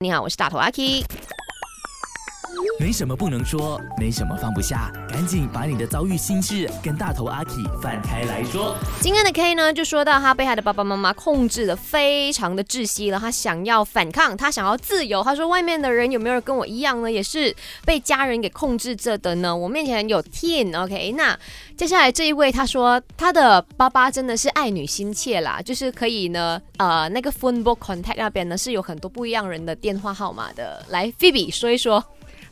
你好，我是大头阿 K。没什么不能说，没什么放不下，赶紧把你的遭遇心事跟大头阿 K 放开来说。今天的 K 呢，就说到他被他的爸爸妈妈控制的非常的窒息了，他想要反抗，他想要自由。他说外面的人有没有跟我一样呢？也是被家人给控制着的呢？我面前有 Teen，OK，那接下来这一位他说他的爸爸真的是爱女心切啦，就是可以呢，呃，那个 phone book contact 那边呢是有很多不一样人的电话号码的。来，Phoebe 说一说。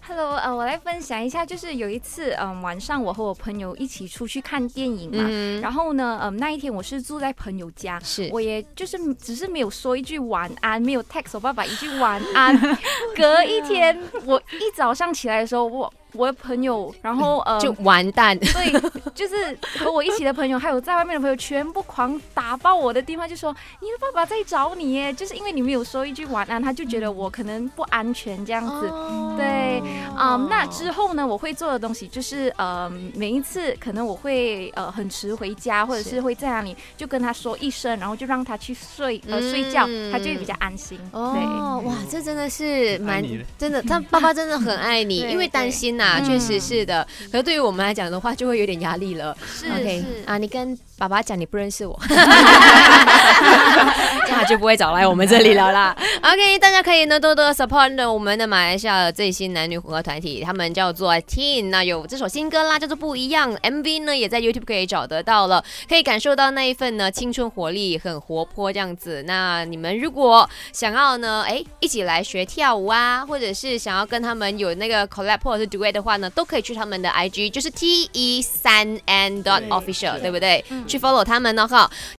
Hello，呃，我来分享一下，就是有一次，嗯，晚上我和我朋友一起出去看电影嘛，嗯，然后呢，嗯，那一天我是住在朋友家，是我也就是只是没有说一句晚安，没有 text 我爸爸一句晚安。隔一天，我一早上起来的时候，我我的朋友，然后 呃，就完蛋。对，就是和我一起的朋友，还有在外面的朋友，全部狂打爆我的电话，就说你的爸爸在找你耶，就是因为你没有说一句晚安，他就觉得我可能不安全这样子。对，啊、那之后呢，我会做的东西就是，呃，每一次可能我会呃很迟回家，或者是是。会在那里就跟他说一声，然后就让他去睡呃睡觉，嗯他就会比较安心。哦，哇，这真的是蛮真的，他爸爸真的很爱你，因为担心呐、对确实是的。可是对于我们来讲的话，就会有点压力了。是 OK 是啊，你跟爸爸讲你不认识我，就不会找来我们这里了啦。OK，大家可以呢多多 support 呢我们的马来西亚的最新男女混合团体，他们叫做 Teen，那有这首新歌啦，叫做不一样，MV 呢也在 YouTube 可以找得到了，可以感受到那一份呢青春活力，很活泼这样子。那你们如果想要呢，哎，一起来学跳舞啊，或者是想要跟他们有那个 collab 或者是 duet 的话呢，都可以去他们的 IG，就是 T E 三 N dot official，对不对？去 follow 他们呢哈。